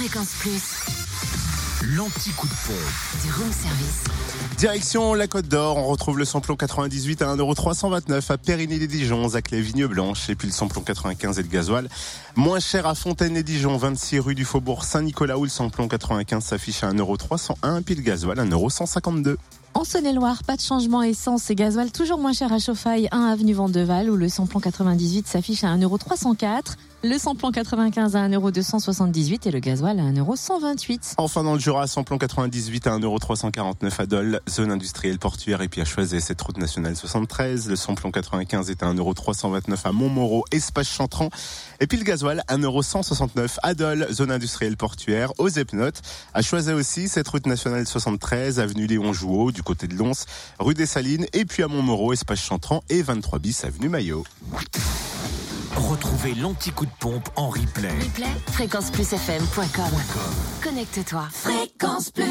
Fréquence Plus, L'anti-coup de pompe. du room service. Direction la Côte d'Or, on retrouve le samplon 98 à 1,329€ à Périgny-les-Dijon, Zaclay, Vigne-Blanche, et puis le samplon 95 et le gasoil. Moins cher à Fontaine-les-Dijon, 26 rue du Faubourg Saint-Nicolas, où le samplon 95 s'affiche à 1,301€, puis le gasoil à 1,152€. En Saône-et-Loire, pas de changement essence et gasoil, toujours moins cher à Chauffaille, 1 avenue Vendeval, où le samplon 98 s'affiche à 1,304€, le samplon 95 à 1,278€ et le gasoil à 1,128€. Enfin dans le Jura, samplon 98 à 1,349€ à Dole, zone industrielle portuaire et puis à choisir cette route nationale 73. Le samplon 95 est à 1,329€ à Montmoreau, espace Chantran. Et puis le gasoil 1,169€ à Dole, zone industrielle portuaire, aux Epnotes. À choisir aussi cette route nationale 73, avenue Léon Jouot, du côté de Lons, rue des Salines, et puis à Montmoreau, espace Chantran et 23 bis, avenue Maillot. Retrouvez l'anti-coup de pompe en replay. Replay, fréquenceplusfm.com. Connecte-toi. Fréquence Plus.